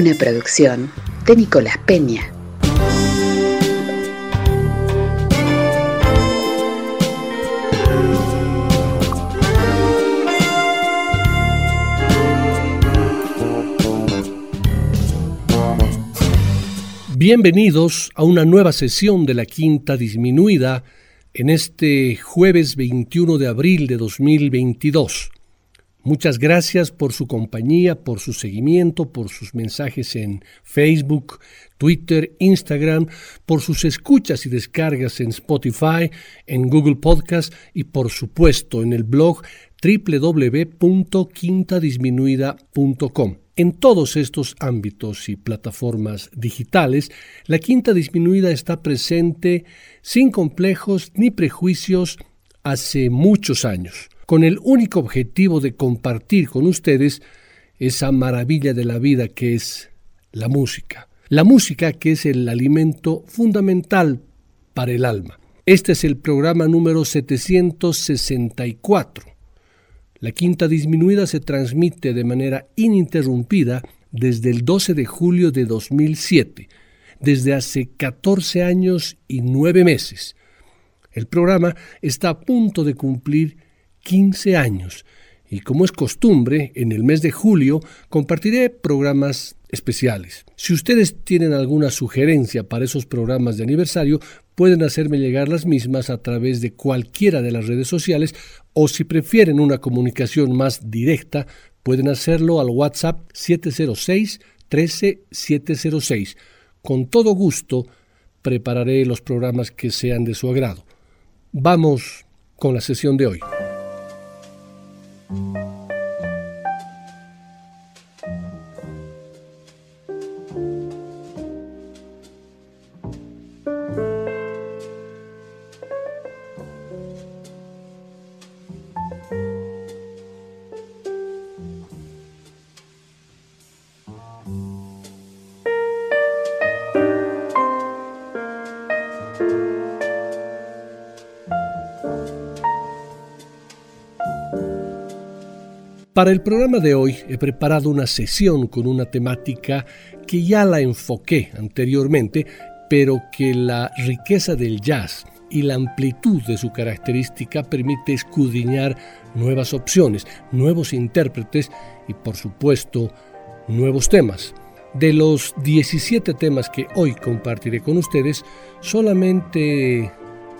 Una producción de Nicolás Peña. Bienvenidos a una nueva sesión de la Quinta Disminuida en este jueves 21 de abril de 2022. Muchas gracias por su compañía, por su seguimiento, por sus mensajes en Facebook, Twitter, Instagram, por sus escuchas y descargas en Spotify, en Google Podcast y por supuesto en el blog www.quintadisminuida.com. En todos estos ámbitos y plataformas digitales, la Quinta Disminuida está presente sin complejos ni prejuicios hace muchos años con el único objetivo de compartir con ustedes esa maravilla de la vida que es la música. La música que es el alimento fundamental para el alma. Este es el programa número 764. La quinta disminuida se transmite de manera ininterrumpida desde el 12 de julio de 2007, desde hace 14 años y 9 meses. El programa está a punto de cumplir 15 años y como es costumbre, en el mes de julio compartiré programas especiales. Si ustedes tienen alguna sugerencia para esos programas de aniversario, pueden hacerme llegar las mismas a través de cualquiera de las redes sociales o si prefieren una comunicación más directa, pueden hacerlo al WhatsApp 706 13706. Con todo gusto prepararé los programas que sean de su agrado. Vamos con la sesión de hoy. thank you Para el programa de hoy he preparado una sesión con una temática que ya la enfoqué anteriormente, pero que la riqueza del jazz y la amplitud de su característica permite escudriñar nuevas opciones, nuevos intérpretes y por supuesto nuevos temas. De los 17 temas que hoy compartiré con ustedes, solamente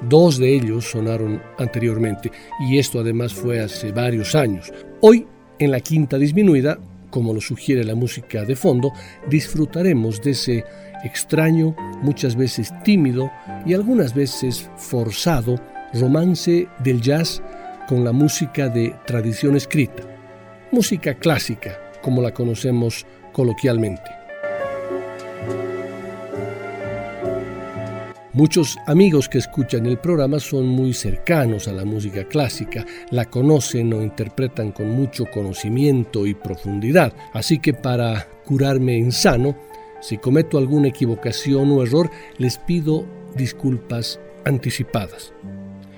dos de ellos sonaron anteriormente y esto además fue hace varios años. Hoy en la quinta disminuida, como lo sugiere la música de fondo, disfrutaremos de ese extraño, muchas veces tímido y algunas veces forzado romance del jazz con la música de tradición escrita, música clásica, como la conocemos coloquialmente. Muchos amigos que escuchan el programa son muy cercanos a la música clásica, la conocen o interpretan con mucho conocimiento y profundidad, así que para curarme en sano, si cometo alguna equivocación o error, les pido disculpas anticipadas.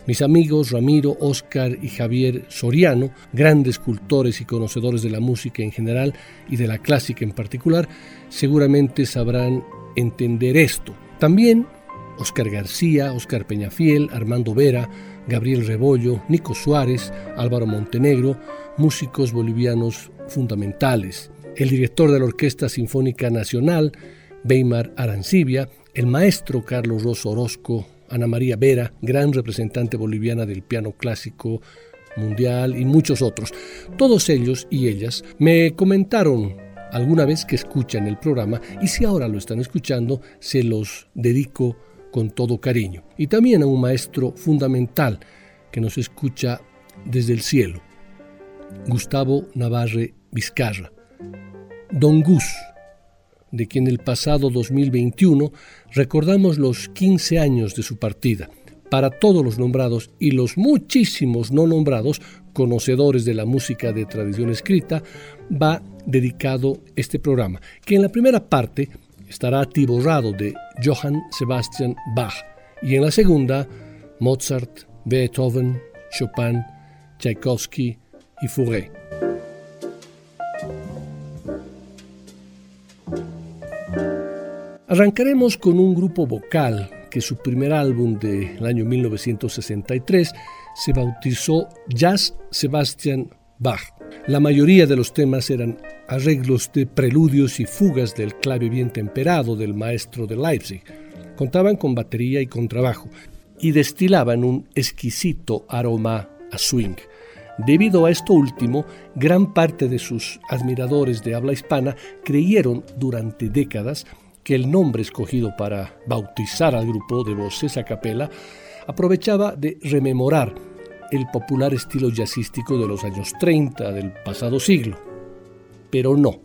Mis amigos Ramiro, Oscar y Javier Soriano, grandes cultores y conocedores de la música en general y de la clásica en particular, seguramente sabrán entender esto. También Oscar García, Oscar Peñafiel, Armando Vera, Gabriel Rebollo, Nico Suárez, Álvaro Montenegro, músicos bolivianos fundamentales, el director de la Orquesta Sinfónica Nacional, Weimar Arancibia, el maestro Carlos Rosso Orozco, Ana María Vera, gran representante boliviana del piano clásico mundial y muchos otros. Todos ellos y ellas me comentaron alguna vez que escuchan el programa y si ahora lo están escuchando, se los dedico con todo cariño. Y también a un maestro fundamental que nos escucha desde el cielo, Gustavo Navarre Vizcarra. Don Gus, de quien el pasado 2021 recordamos los 15 años de su partida. Para todos los nombrados y los muchísimos no nombrados conocedores de la música de tradición escrita, va dedicado este programa, que en la primera parte estará atiborrado de Johann Sebastian Bach y en la segunda Mozart, Beethoven, Chopin, Tchaikovsky y Fauré. Arrancaremos con un grupo vocal que su primer álbum del año 1963 se bautizó Jazz Sebastian Bach. La mayoría de los temas eran arreglos de preludios y fugas del clave bien temperado del maestro de Leipzig. Contaban con batería y contrabajo y destilaban un exquisito aroma a swing. Debido a esto último, gran parte de sus admiradores de habla hispana creyeron durante décadas que el nombre escogido para bautizar al grupo de voces a capela aprovechaba de rememorar el popular estilo jazzístico de los años 30 del pasado siglo. Pero no,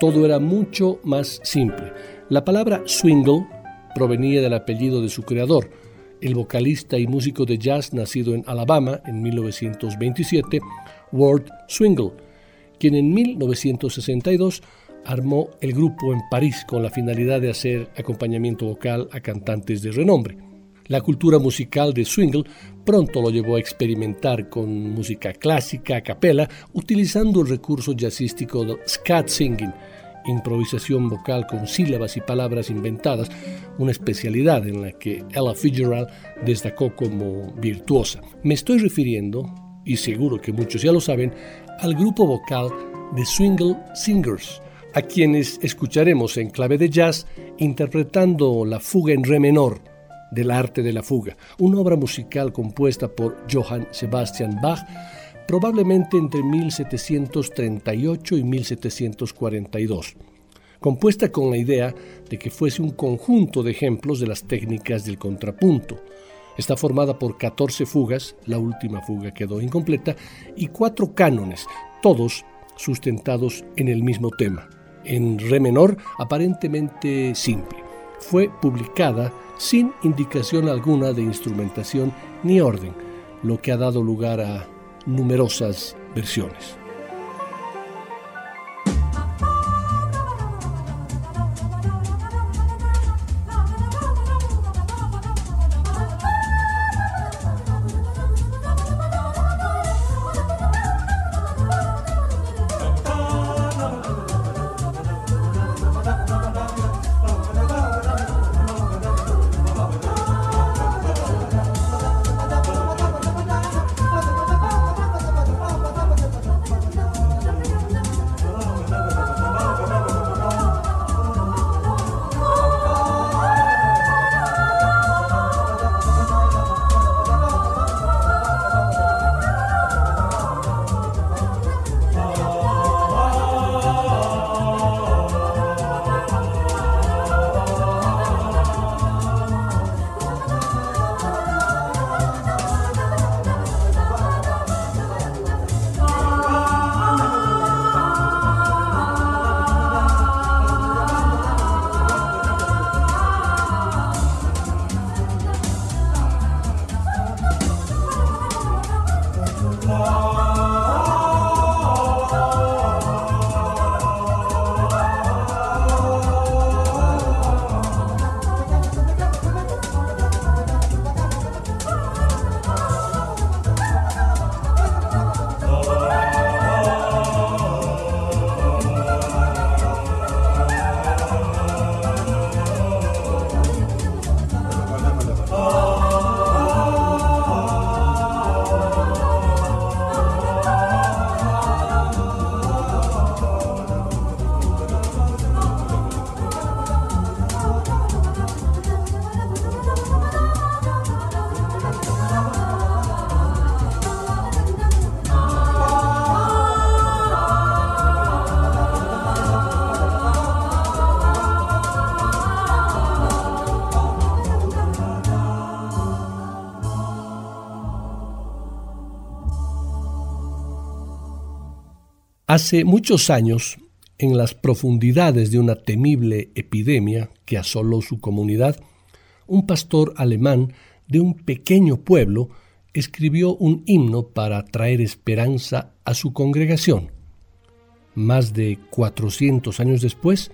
todo era mucho más simple. La palabra swingle provenía del apellido de su creador, el vocalista y músico de jazz nacido en Alabama en 1927, Ward Swingle, quien en 1962 armó el grupo en París con la finalidad de hacer acompañamiento vocal a cantantes de renombre. La cultura musical de Swingle pronto lo llevó a experimentar con música clásica a capella, utilizando el recurso jazzístico del scat singing, improvisación vocal con sílabas y palabras inventadas, una especialidad en la que Ella Fitzgerald destacó como virtuosa. Me estoy refiriendo, y seguro que muchos ya lo saben, al grupo vocal de Swingle Singers, a quienes escucharemos en clave de jazz interpretando la fuga en re menor del arte de la fuga, una obra musical compuesta por Johann Sebastian Bach probablemente entre 1738 y 1742, compuesta con la idea de que fuese un conjunto de ejemplos de las técnicas del contrapunto. Está formada por 14 fugas, la última fuga quedó incompleta, y cuatro cánones, todos sustentados en el mismo tema en re menor aparentemente simple. Fue publicada sin indicación alguna de instrumentación ni orden, lo que ha dado lugar a numerosas versiones. Hace muchos años, en las profundidades de una temible epidemia que asoló su comunidad, un pastor alemán de un pequeño pueblo escribió un himno para traer esperanza a su congregación. Más de 400 años después,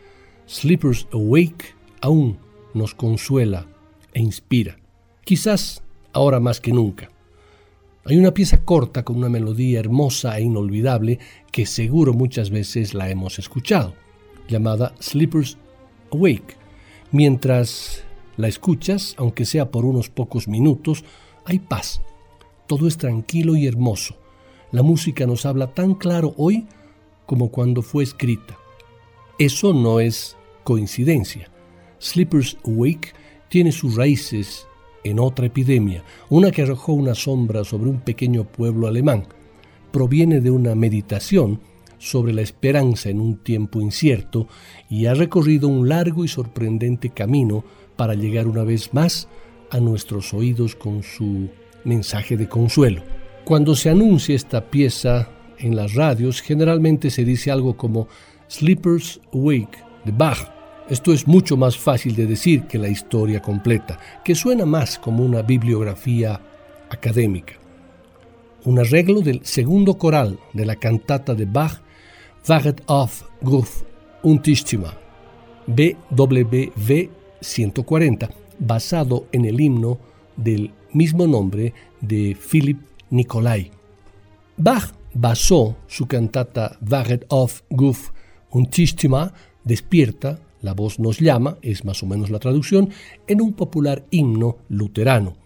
Sleepers Awake aún nos consuela e inspira, quizás ahora más que nunca. Hay una pieza corta con una melodía hermosa e inolvidable que seguro muchas veces la hemos escuchado, llamada Sleepers Awake. Mientras la escuchas, aunque sea por unos pocos minutos, hay paz. Todo es tranquilo y hermoso. La música nos habla tan claro hoy como cuando fue escrita. Eso no es coincidencia. Sleepers Awake tiene sus raíces en otra epidemia, una que arrojó una sombra sobre un pequeño pueblo alemán. Proviene de una meditación sobre la esperanza en un tiempo incierto y ha recorrido un largo y sorprendente camino para llegar una vez más a nuestros oídos con su mensaje de consuelo. Cuando se anuncia esta pieza en las radios, generalmente se dice algo como Sleepers Awake de Bach esto es mucho más fácil de decir que la historia completa, que suena más como una bibliografía académica. Un arreglo del segundo coral de la cantata de Bach, Waget auf Gruf und BWV 140, basado en el himno del mismo nombre de Philipp Nicolai. Bach basó su cantata Waget auf Gruf und despierta la voz nos llama, es más o menos la traducción, en un popular himno luterano.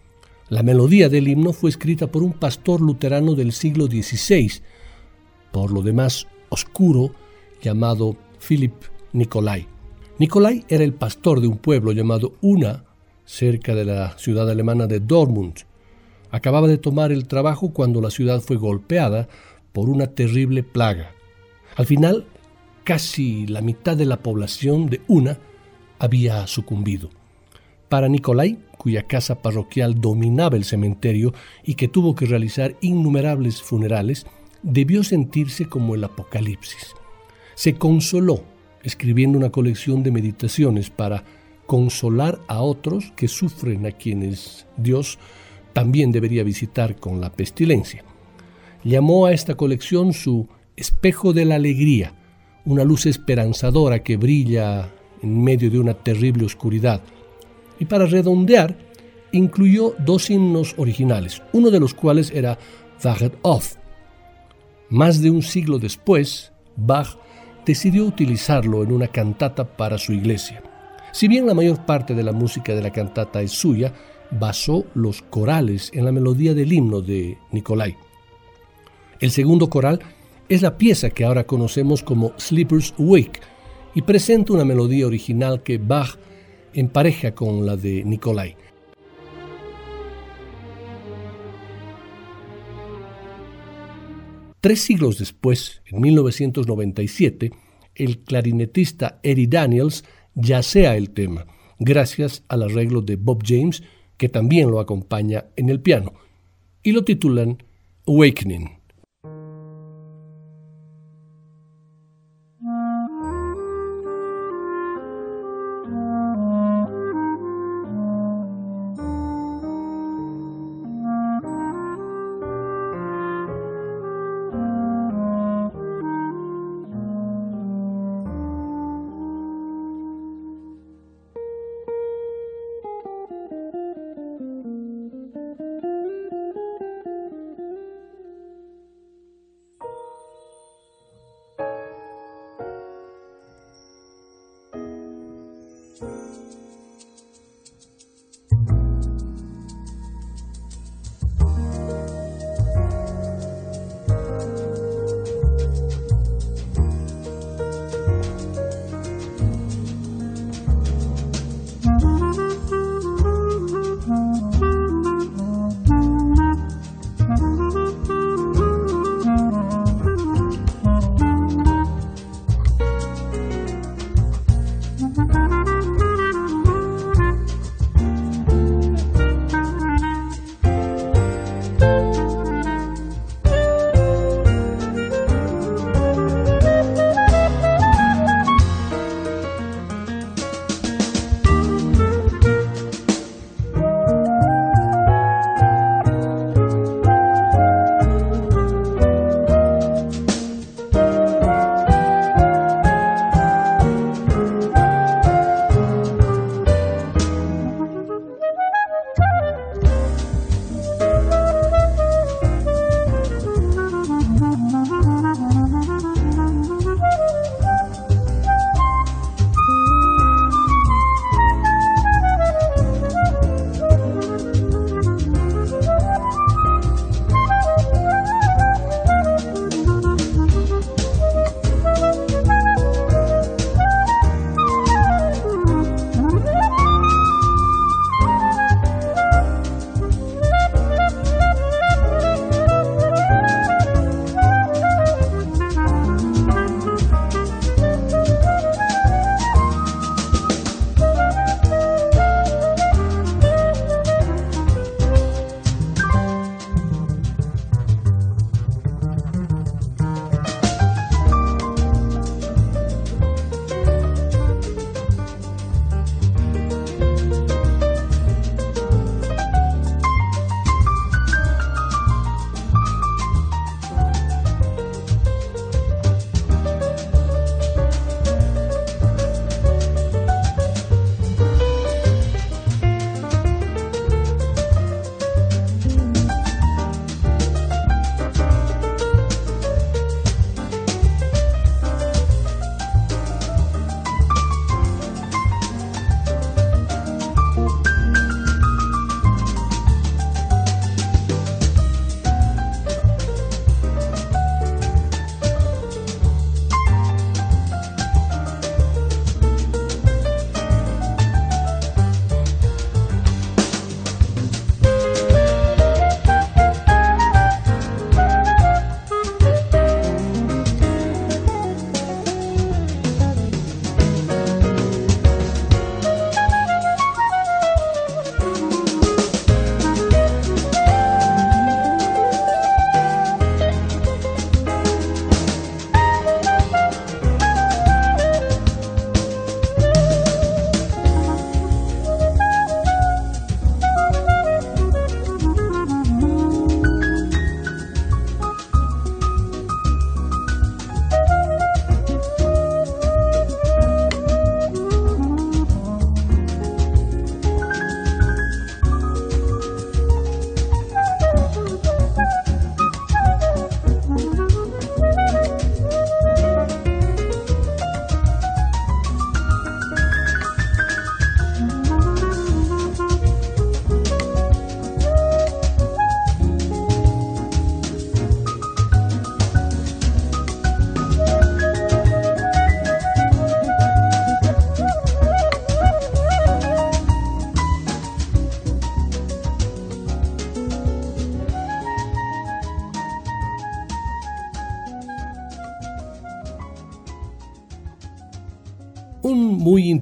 La melodía del himno fue escrita por un pastor luterano del siglo XVI, por lo demás oscuro, llamado Philip Nicolai. Nicolai era el pastor de un pueblo llamado Una, cerca de la ciudad alemana de Dortmund. Acababa de tomar el trabajo cuando la ciudad fue golpeada por una terrible plaga. Al final casi la mitad de la población de Una había sucumbido. Para Nicolai, cuya casa parroquial dominaba el cementerio y que tuvo que realizar innumerables funerales, debió sentirse como el Apocalipsis. Se consoló escribiendo una colección de meditaciones para consolar a otros que sufren a quienes Dios también debería visitar con la pestilencia. Llamó a esta colección su espejo de la alegría una luz esperanzadora que brilla en medio de una terrible oscuridad. Y para redondear, incluyó dos himnos originales, uno de los cuales era Waget auf. Más de un siglo después, Bach decidió utilizarlo en una cantata para su iglesia. Si bien la mayor parte de la música de la cantata es suya, basó los corales en la melodía del himno de Nicolai. El segundo coral es la pieza que ahora conocemos como Sleepers Wake y presenta una melodía original que Bach empareja con la de Nicolai. Tres siglos después, en 1997, el clarinetista Eddie Daniels yacea el tema, gracias al arreglo de Bob James, que también lo acompaña en el piano, y lo titulan Awakening.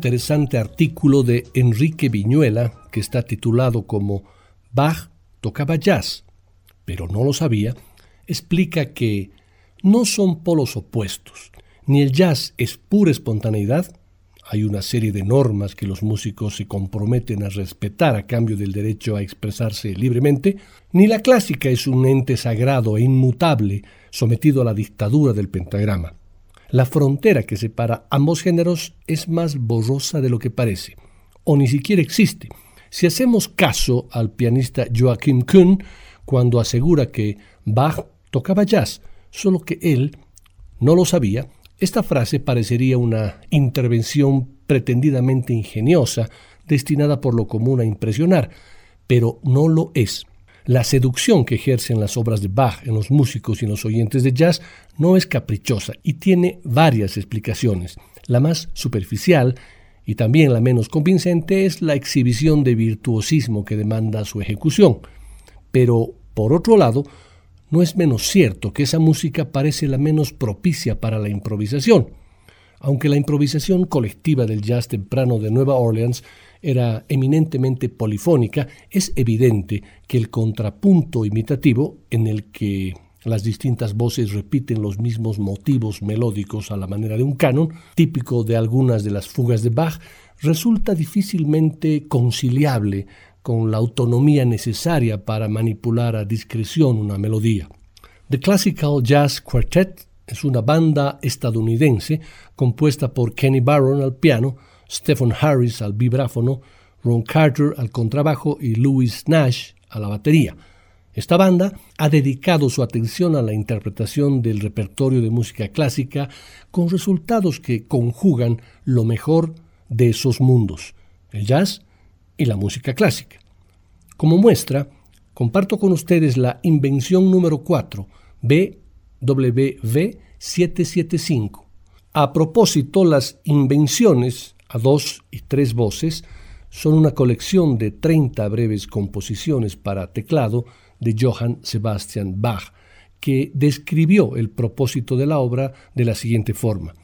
Interesante artículo de Enrique Viñuela, que está titulado como Bach tocaba jazz, pero no lo sabía, explica que no son polos opuestos, ni el jazz es pura espontaneidad, hay una serie de normas que los músicos se comprometen a respetar a cambio del derecho a expresarse libremente, ni la clásica es un ente sagrado e inmutable sometido a la dictadura del pentagrama. La frontera que separa ambos géneros es más borrosa de lo que parece, o ni siquiera existe. Si hacemos caso al pianista Joachim Kuhn cuando asegura que Bach tocaba jazz, solo que él no lo sabía, esta frase parecería una intervención pretendidamente ingeniosa, destinada por lo común a impresionar, pero no lo es. La seducción que ejercen las obras de Bach en los músicos y en los oyentes de jazz no es caprichosa y tiene varias explicaciones. La más superficial y también la menos convincente es la exhibición de virtuosismo que demanda su ejecución. Pero, por otro lado, no es menos cierto que esa música parece la menos propicia para la improvisación. Aunque la improvisación colectiva del jazz temprano de Nueva Orleans era eminentemente polifónica, es evidente que el contrapunto imitativo, en el que las distintas voces repiten los mismos motivos melódicos a la manera de un canon, típico de algunas de las fugas de Bach, resulta difícilmente conciliable con la autonomía necesaria para manipular a discreción una melodía. The Classical Jazz Quartet es una banda estadounidense compuesta por Kenny Barron al piano, Stephen Harris al vibráfono, Ron Carter al contrabajo y Louis Nash a la batería. Esta banda ha dedicado su atención a la interpretación del repertorio de música clásica con resultados que conjugan lo mejor de esos mundos, el jazz, y la música clásica. Como muestra, comparto con ustedes la invención número 4, BWV775. A propósito, las invenciones a dos y tres voces son una colección de 30 breves composiciones para teclado de Johann Sebastian Bach, que describió el propósito de la obra de la siguiente forma.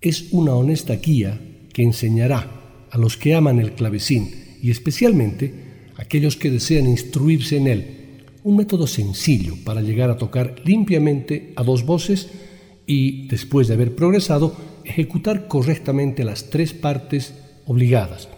Es una honesta guía que enseñará a los que aman el clavecín y especialmente aquellos que desean instruirse en él, un método sencillo para llegar a tocar limpiamente a dos voces y, después de haber progresado, ejecutar correctamente las tres partes obligadas.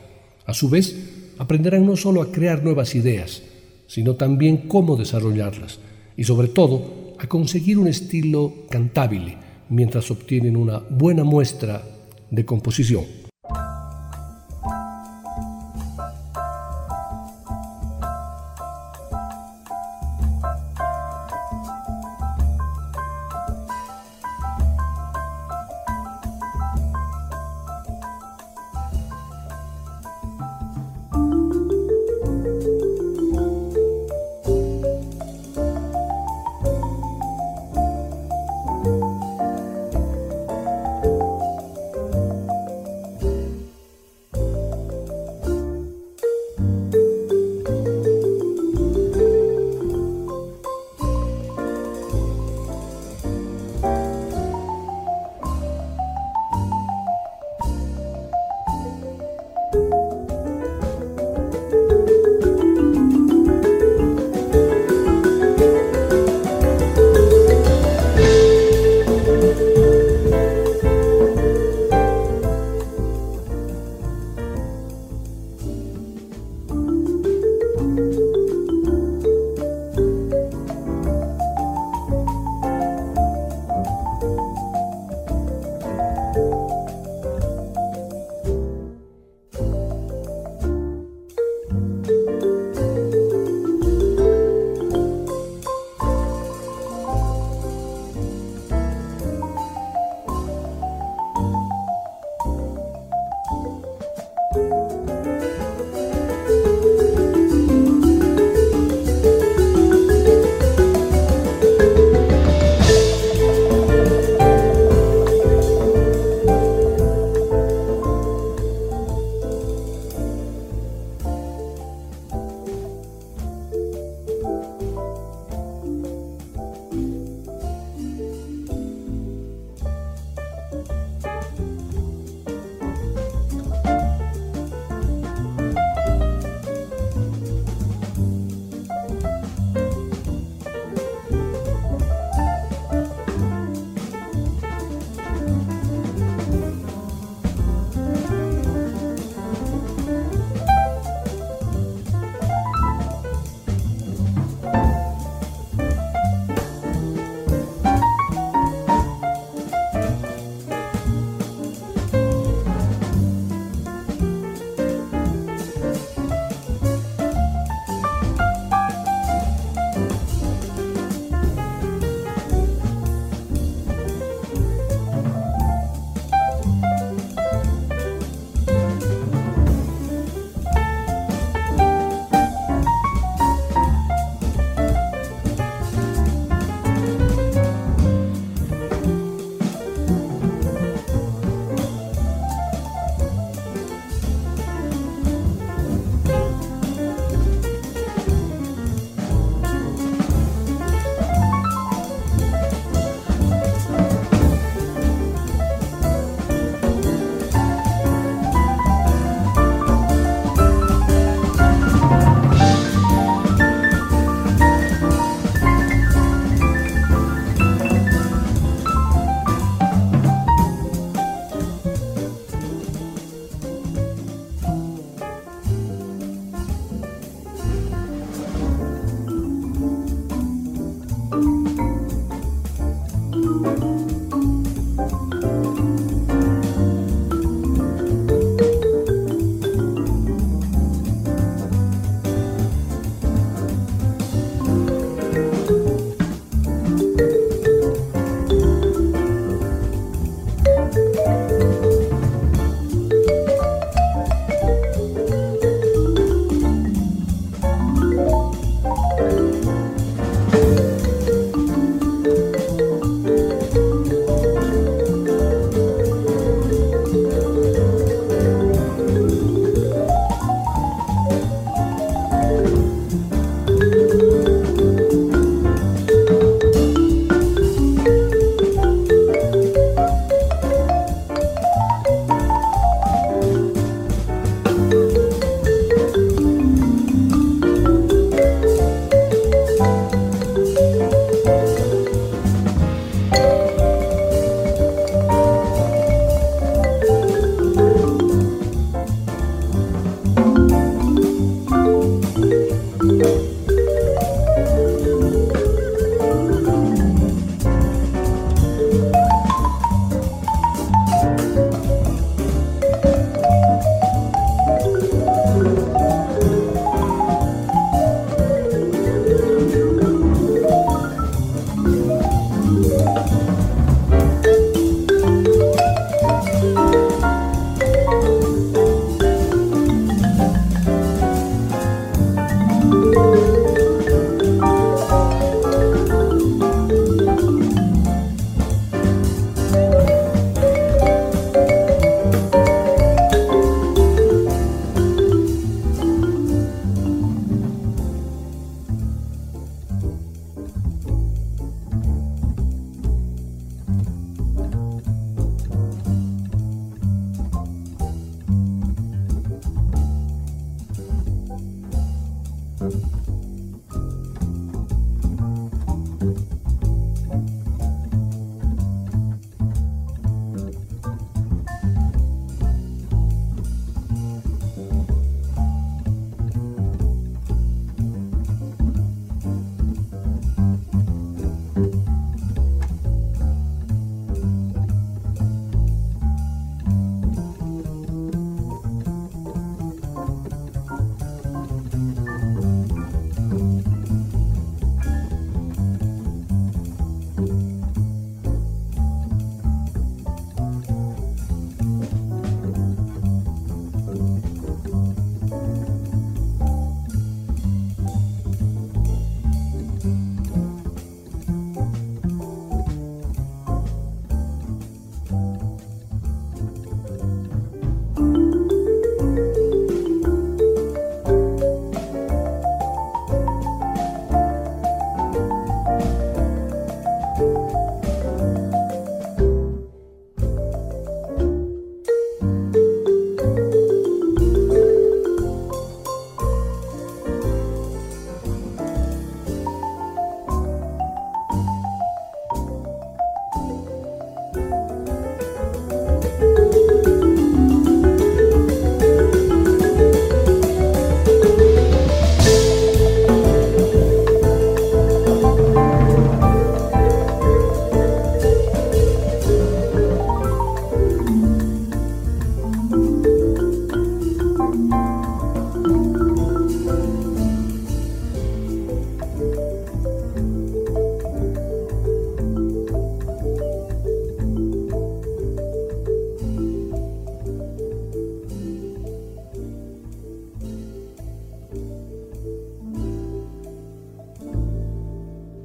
A su vez, aprenderán no solo a crear nuevas ideas, sino también cómo desarrollarlas y sobre todo a conseguir un estilo cantable mientras obtienen una buena muestra de composición.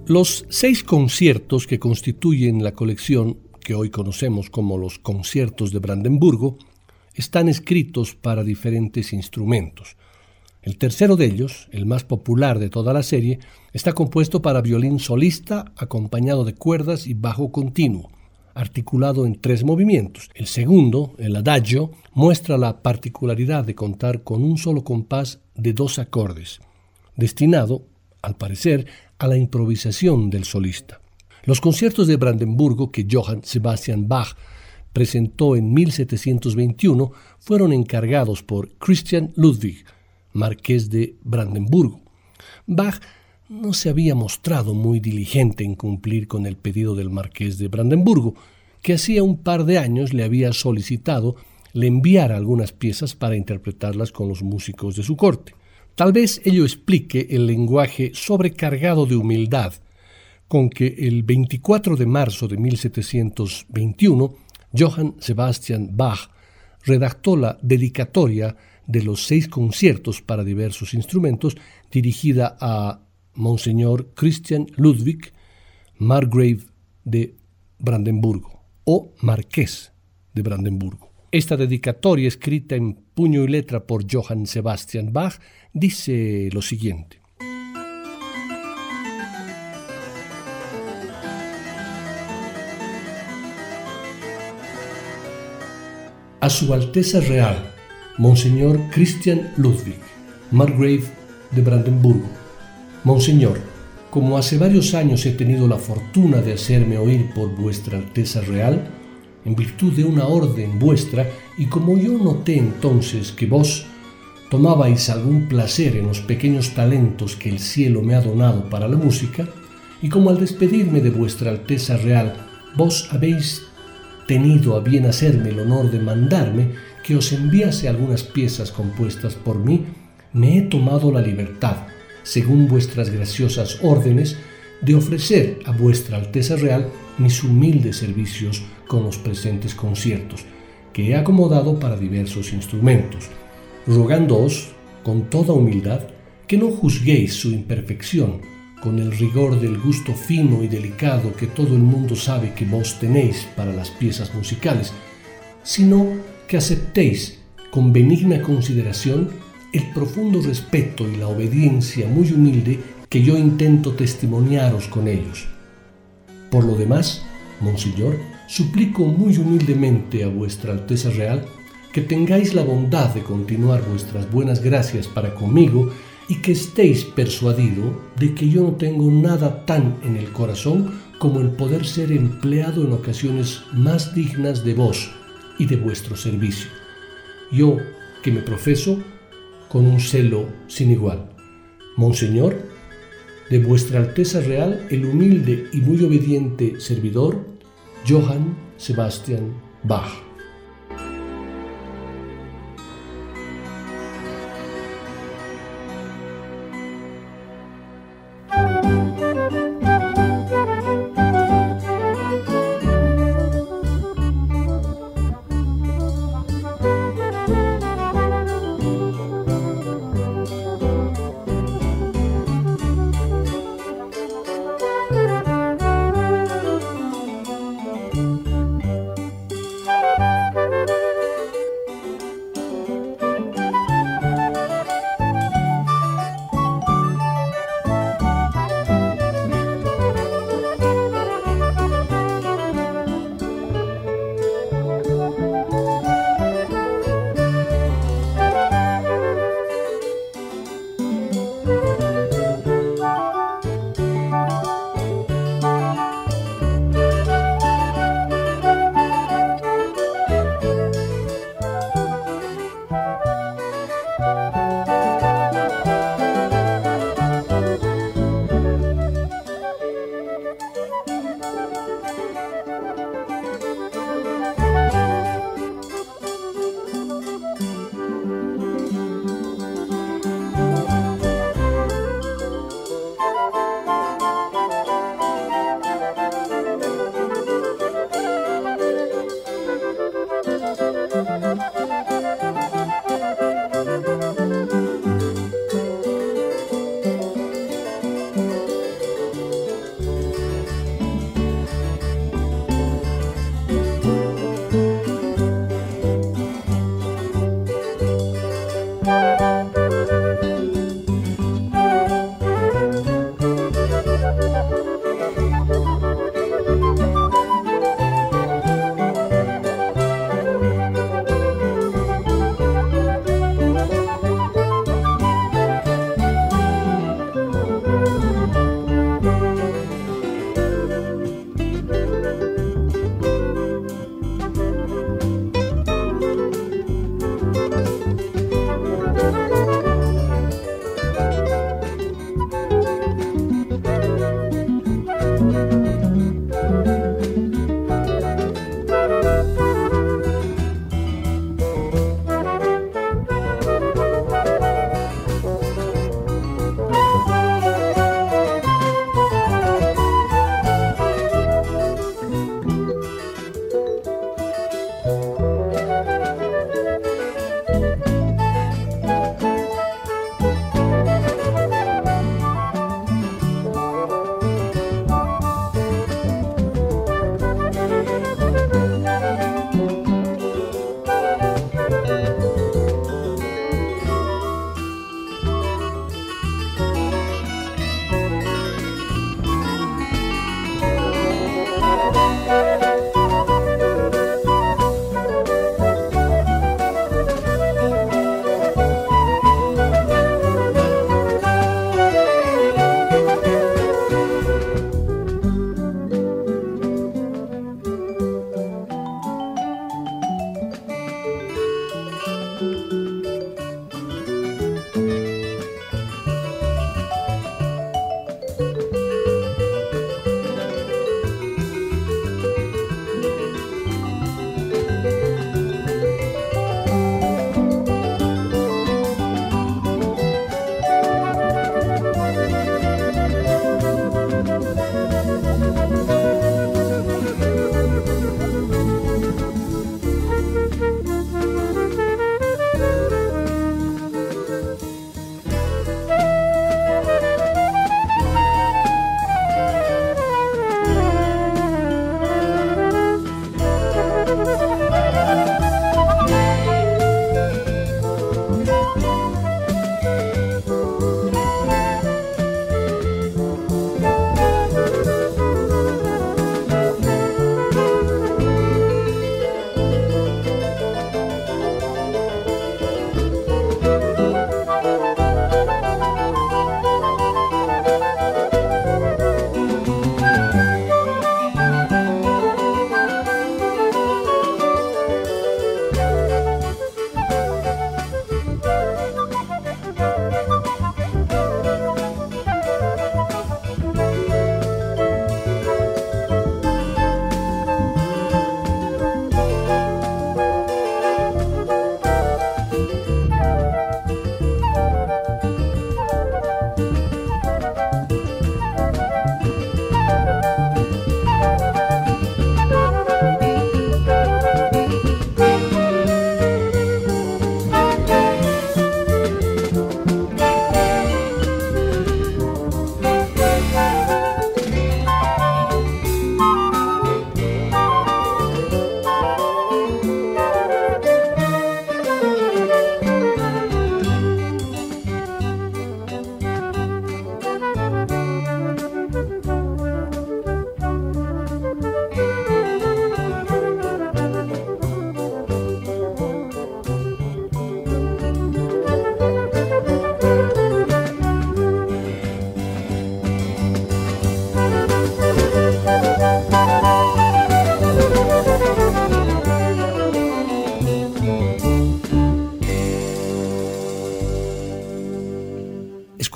Los seis conciertos que constituyen la colección que hoy conocemos como los conciertos de Brandenburgo están escritos para diferentes instrumentos. El tercero de ellos, el más popular de toda la serie, está compuesto para violín solista acompañado de cuerdas y bajo continuo, articulado en tres movimientos. El segundo, el adagio, muestra la particularidad de contar con un solo compás de dos acordes, destinado, al parecer, a la improvisación del solista. Los conciertos de Brandenburgo que Johann Sebastian Bach presentó en 1721 fueron encargados por Christian Ludwig, marqués de Brandenburgo. Bach no se había mostrado muy diligente en cumplir con el pedido del marqués de Brandenburgo, que hacía un par de años le había solicitado le enviara algunas piezas para interpretarlas con los músicos de su corte. Tal vez ello explique el lenguaje sobrecargado de humildad con que el 24 de marzo de 1721 Johann Sebastian Bach redactó la dedicatoria de los seis conciertos para diversos instrumentos dirigida a Monseñor Christian Ludwig, Margrave de Brandenburgo o Marqués de Brandenburgo. Esta dedicatoria, escrita en puño y letra por Johann Sebastian Bach, dice lo siguiente. A Su Alteza Real, Monseñor Christian Ludwig, Margrave de Brandenburgo. Monseñor, como hace varios años he tenido la fortuna de hacerme oír por vuestra Alteza Real, en virtud de una orden vuestra, y como yo noté entonces que vos tomabais algún placer en los pequeños talentos que el cielo me ha donado para la música, y como al despedirme de vuestra Alteza Real vos habéis tenido a bien hacerme el honor de mandarme que os enviase algunas piezas compuestas por mí, me he tomado la libertad, según vuestras graciosas órdenes, de ofrecer a vuestra Alteza Real mis humildes servicios con los presentes conciertos, que he acomodado para diversos instrumentos, rogándoos con toda humildad que no juzguéis su imperfección con el rigor del gusto fino y delicado que todo el mundo sabe que vos tenéis para las piezas musicales, sino que aceptéis con benigna consideración el profundo respeto y la obediencia muy humilde que yo intento testimoniaros con ellos. Por lo demás, Monseñor, suplico muy humildemente a vuestra Alteza Real que tengáis la bondad de continuar vuestras buenas gracias para conmigo y que estéis persuadido de que yo no tengo nada tan en el corazón como el poder ser empleado en ocasiones más dignas de vos y de vuestro servicio. Yo, que me profeso con un celo sin igual. Monseñor, de vuestra Alteza Real, el humilde y muy obediente servidor, Johann Sebastian Bach.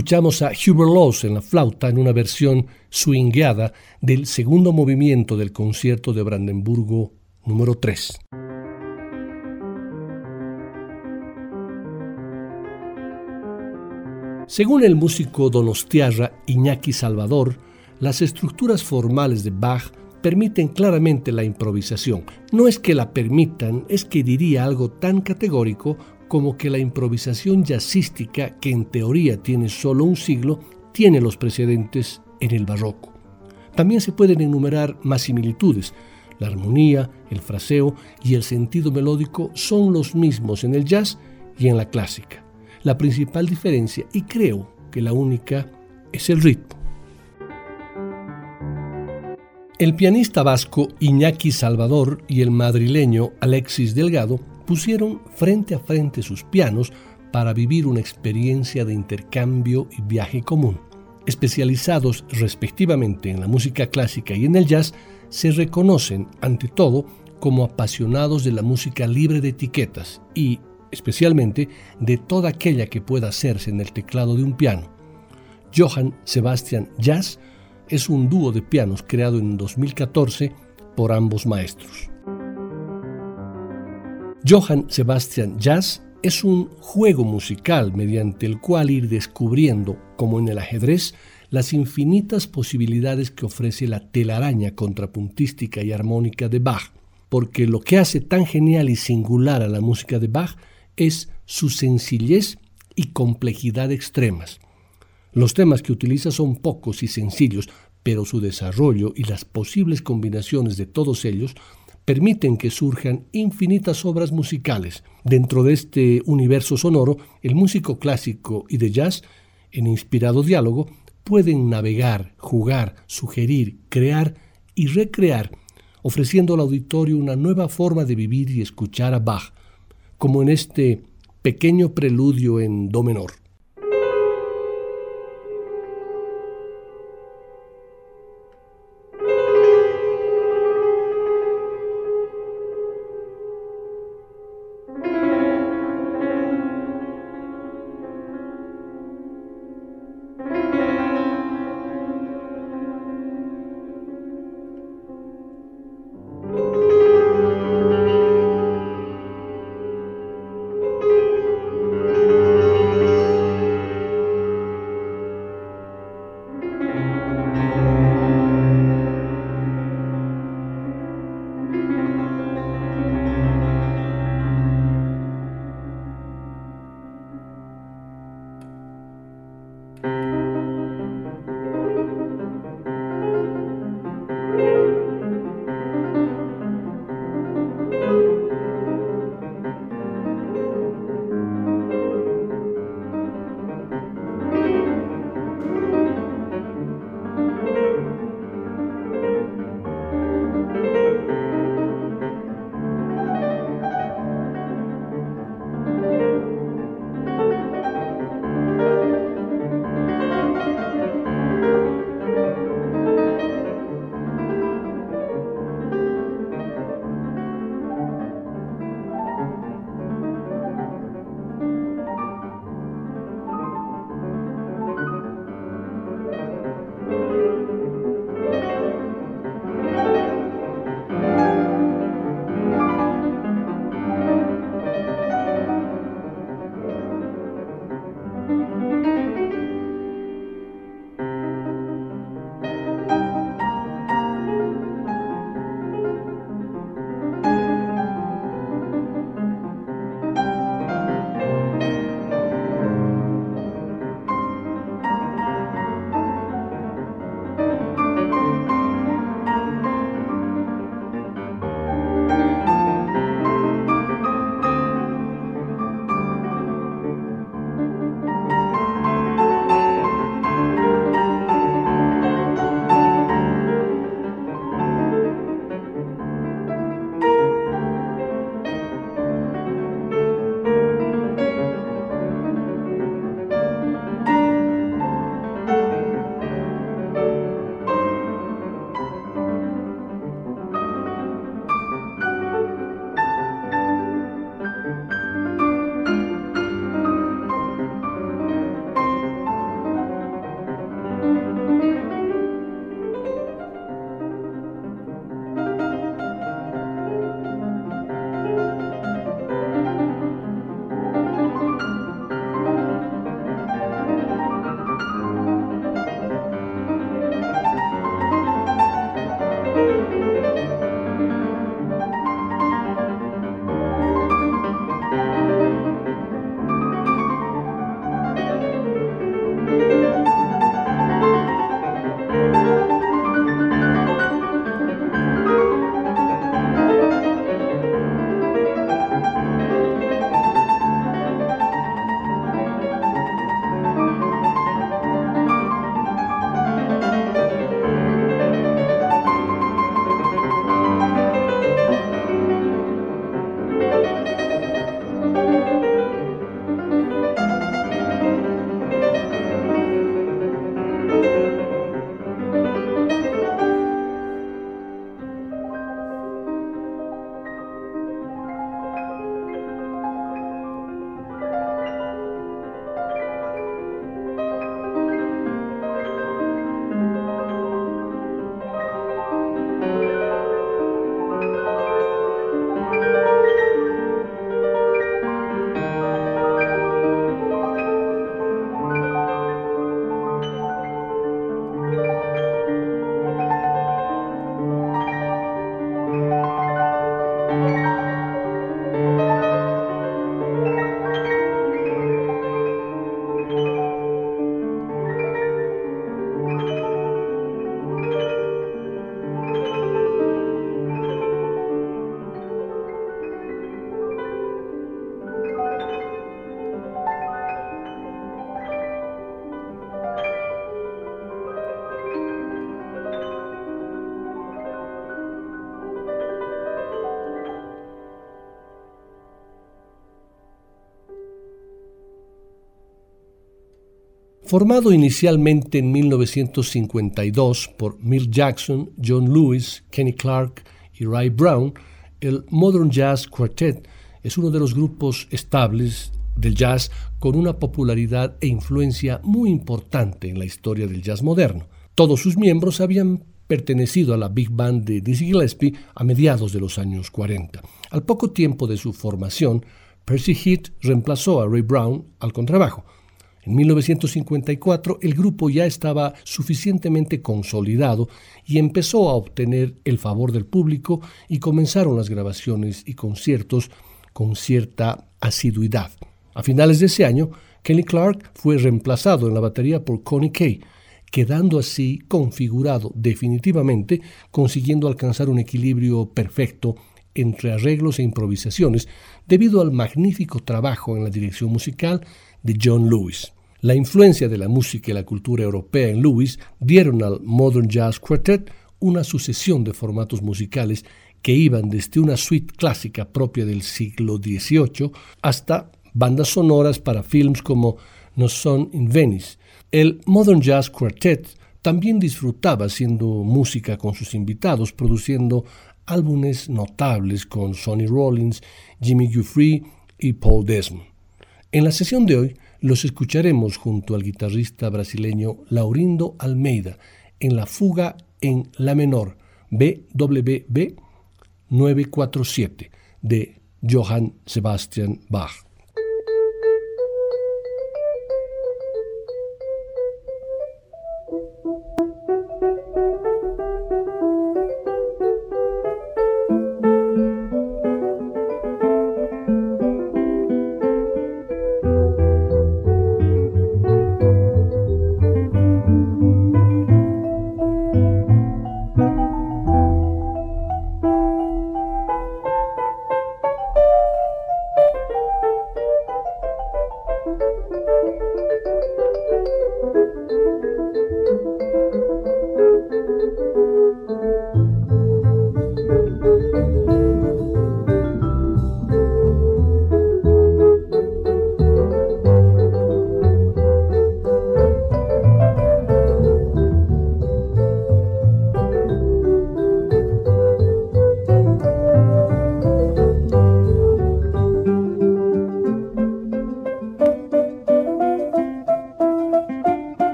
Escuchamos a Hubert Laws en la flauta en una versión swingueada del segundo movimiento del concierto de Brandenburgo número 3. Según el músico donostiarra Iñaki Salvador, las estructuras formales de Bach permiten claramente la improvisación. No es que la permitan, es que diría algo tan categórico como que la improvisación jazzística, que en teoría tiene solo un siglo, tiene los precedentes en el barroco. También se pueden enumerar más similitudes. La armonía, el fraseo y el sentido melódico son los mismos en el jazz y en la clásica. La principal diferencia, y creo que la única, es el ritmo. El pianista vasco Iñaki Salvador y el madrileño Alexis Delgado pusieron frente a frente sus pianos para vivir una experiencia de intercambio y viaje común. Especializados respectivamente en la música clásica y en el jazz, se reconocen ante todo como apasionados de la música libre de etiquetas y, especialmente, de toda aquella que pueda hacerse en el teclado de un piano. Johann Sebastian Jazz es un dúo de pianos creado en 2014 por ambos maestros. Johann Sebastian Jazz es un juego musical mediante el cual ir descubriendo, como en el ajedrez, las infinitas posibilidades que ofrece la telaraña contrapuntística y armónica de Bach, porque lo que hace tan genial y singular a la música de Bach es su sencillez y complejidad extremas. Los temas que utiliza son pocos y sencillos, pero su desarrollo y las posibles combinaciones de todos ellos permiten que surjan infinitas obras musicales. Dentro de este universo sonoro, el músico clásico y de jazz, en inspirado diálogo, pueden navegar, jugar, sugerir, crear y recrear, ofreciendo al auditorio una nueva forma de vivir y escuchar a Bach, como en este pequeño preludio en Do menor. Música Formado inicialmente en 1952 por Mill Jackson, John Lewis, Kenny Clark y Ray Brown, el Modern Jazz Quartet es uno de los grupos estables del jazz con una popularidad e influencia muy importante en la historia del jazz moderno. Todos sus miembros habían pertenecido a la Big Band de Dizzy Gillespie a mediados de los años 40. Al poco tiempo de su formación, Percy Heath reemplazó a Ray Brown al contrabajo. En 1954 el grupo ya estaba suficientemente consolidado y empezó a obtener el favor del público y comenzaron las grabaciones y conciertos con cierta asiduidad. A finales de ese año, Kenny Clark fue reemplazado en la batería por Connie Kay, quedando así configurado definitivamente, consiguiendo alcanzar un equilibrio perfecto entre arreglos e improvisaciones debido al magnífico trabajo en la dirección musical de John Lewis. La influencia de la música y la cultura europea en Lewis dieron al Modern Jazz Quartet una sucesión de formatos musicales que iban desde una suite clásica propia del siglo XVIII hasta bandas sonoras para films como No Son in Venice. El Modern Jazz Quartet también disfrutaba haciendo música con sus invitados, produciendo álbumes notables con Sonny Rollins, Jimmy Guthrie y Paul Desmond. En la sesión de hoy los escucharemos junto al guitarrista brasileño Laurindo Almeida en la fuga en La menor BWB 947 de Johann Sebastian Bach.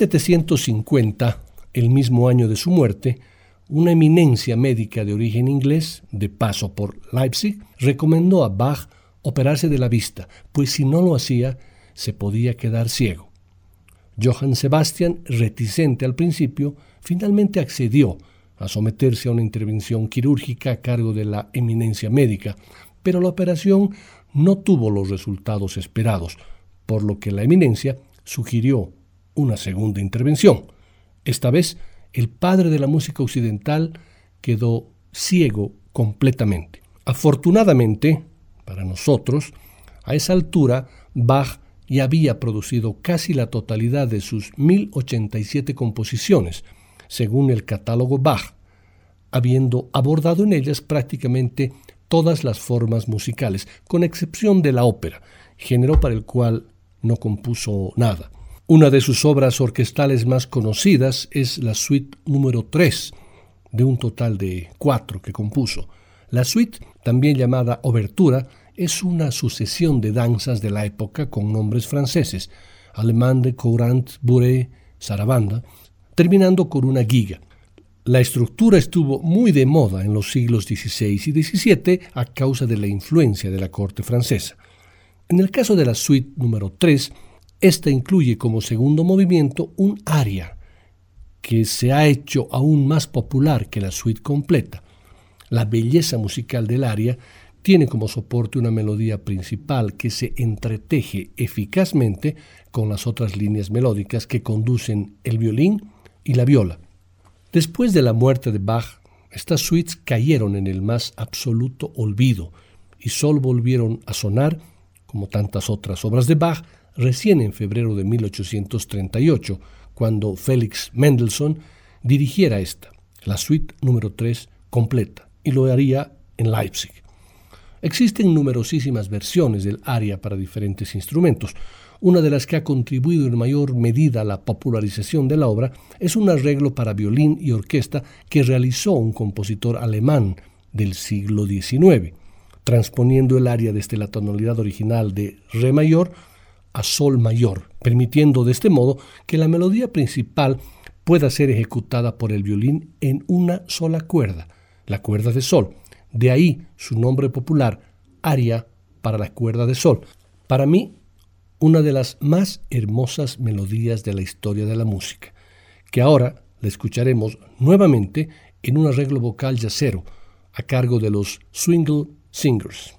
1750, el mismo año de su muerte, una eminencia médica de origen inglés, de paso por Leipzig, recomendó a Bach operarse de la vista, pues si no lo hacía, se podía quedar ciego. Johann Sebastian, reticente al principio, finalmente accedió a someterse a una intervención quirúrgica a cargo de la eminencia médica, pero la operación no tuvo los resultados esperados, por lo que la eminencia sugirió una segunda intervención. Esta vez, el padre de la música occidental quedó ciego completamente. Afortunadamente, para nosotros, a esa altura, Bach ya había producido casi la totalidad de sus 1087 composiciones, según el catálogo Bach, habiendo abordado en ellas prácticamente todas las formas musicales, con excepción de la ópera, género para el cual no compuso nada. Una de sus obras orquestales más conocidas es la suite número 3, de un total de cuatro que compuso. La suite, también llamada obertura, es una sucesión de danzas de la época con nombres franceses, Allemande, Courant, Bourré, Sarabanda, terminando con una giga. La estructura estuvo muy de moda en los siglos XVI y XVII a causa de la influencia de la corte francesa. En el caso de la suite número 3, esta incluye como segundo movimiento un aria, que se ha hecho aún más popular que la suite completa. La belleza musical del aria tiene como soporte una melodía principal que se entreteje eficazmente con las otras líneas melódicas que conducen el violín y la viola. Después de la muerte de Bach, estas suites cayeron en el más absoluto olvido y solo volvieron a sonar, como tantas otras obras de Bach, recién en febrero de 1838, cuando Félix Mendelssohn dirigiera esta, la suite número 3 completa, y lo haría en Leipzig. Existen numerosísimas versiones del aria para diferentes instrumentos, una de las que ha contribuido en mayor medida a la popularización de la obra es un arreglo para violín y orquesta que realizó un compositor alemán del siglo XIX, transponiendo el aria desde la tonalidad original de Re mayor a Sol mayor, permitiendo de este modo que la melodía principal pueda ser ejecutada por el violín en una sola cuerda, la cuerda de Sol. De ahí su nombre popular, aria para la cuerda de Sol. Para mí una de las más hermosas melodías de la historia de la música, que ahora la escucharemos nuevamente en un arreglo vocal yacero a cargo de los Swingle Singers.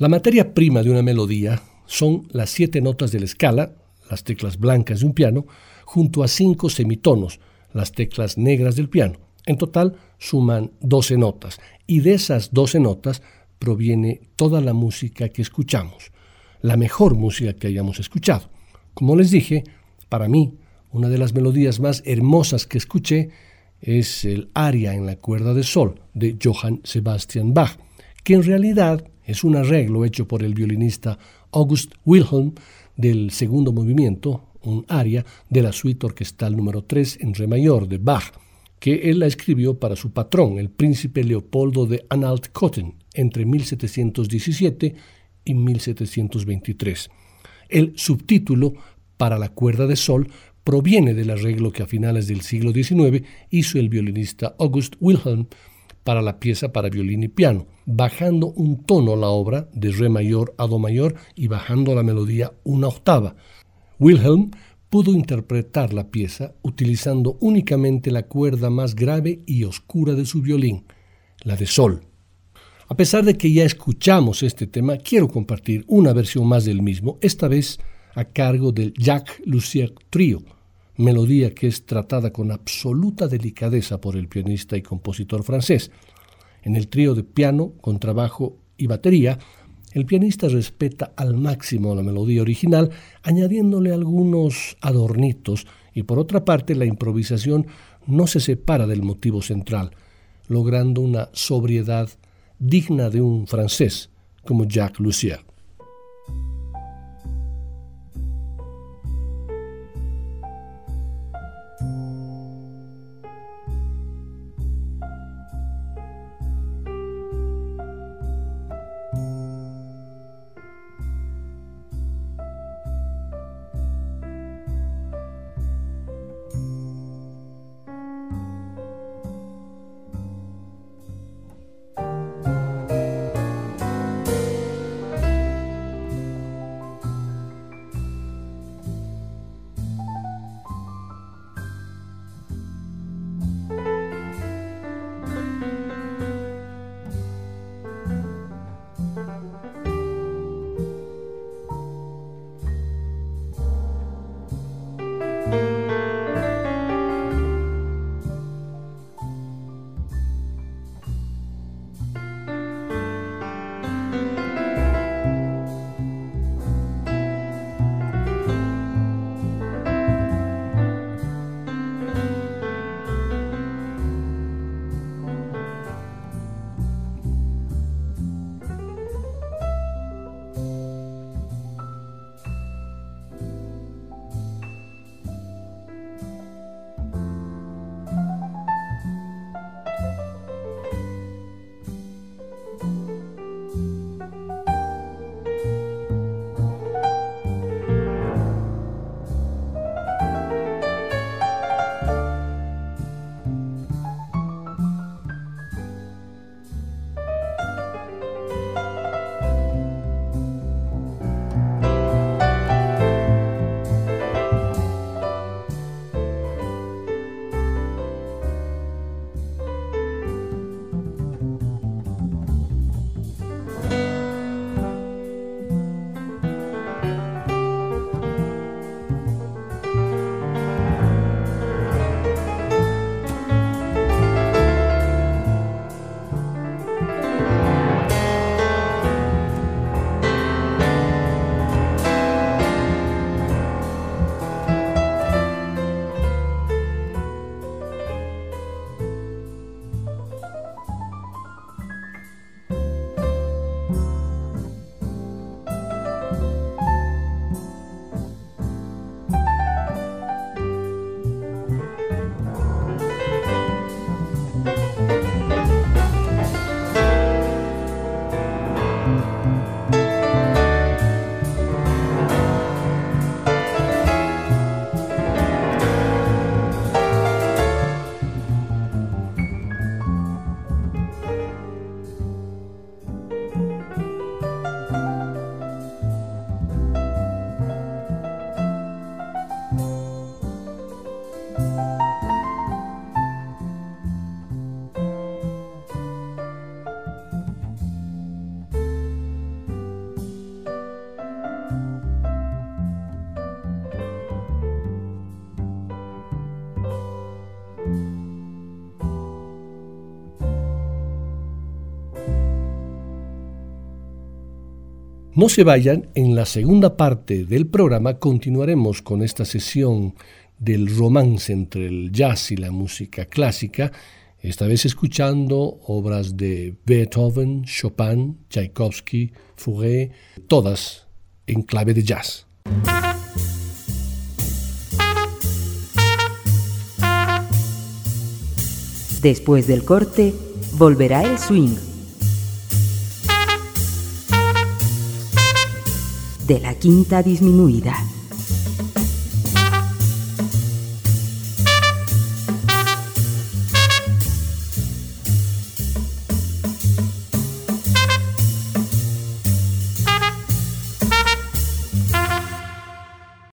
La materia prima de una melodía son las siete notas de la escala, las teclas blancas de un piano, junto a cinco semitonos, las teclas negras del piano. En total suman 12 notas y de esas 12 notas proviene toda la música que escuchamos, la mejor música que hayamos escuchado. Como les dije, para mí, una de las melodías más hermosas que escuché es el aria en la cuerda de sol de Johann Sebastian Bach, que en realidad es un arreglo hecho por el violinista August Wilhelm del segundo movimiento, un aria de la suite orquestal número 3 en re mayor de Bach, que él la escribió para su patrón, el príncipe Leopoldo de Anhalt-Köthen, entre 1717 y 1723. El subtítulo para la cuerda de sol proviene del arreglo que a finales del siglo XIX hizo el violinista August Wilhelm para la pieza para violín y piano, bajando un tono la obra de re mayor a do mayor y bajando la melodía una octava. Wilhelm pudo interpretar la pieza utilizando únicamente la cuerda más grave y oscura de su violín, la de sol. A pesar de que ya escuchamos este tema, quiero compartir una versión más del mismo, esta vez a cargo del Jacques Lussier Trio, melodía que es tratada con absoluta delicadeza por el pianista y compositor francés. En el trío de piano, contrabajo y batería, el pianista respeta al máximo la melodía original, añadiéndole algunos adornitos, y por otra parte la improvisación no se separa del motivo central, logrando una sobriedad digna de un francés como Jacques Lussier. No se vayan, en la segunda parte del programa continuaremos con esta sesión del romance entre el jazz y la música clásica, esta vez escuchando obras de Beethoven, Chopin, Tchaikovsky, Fauré, todas en clave de jazz. Después del corte, volverá el swing. De la quinta disminuida.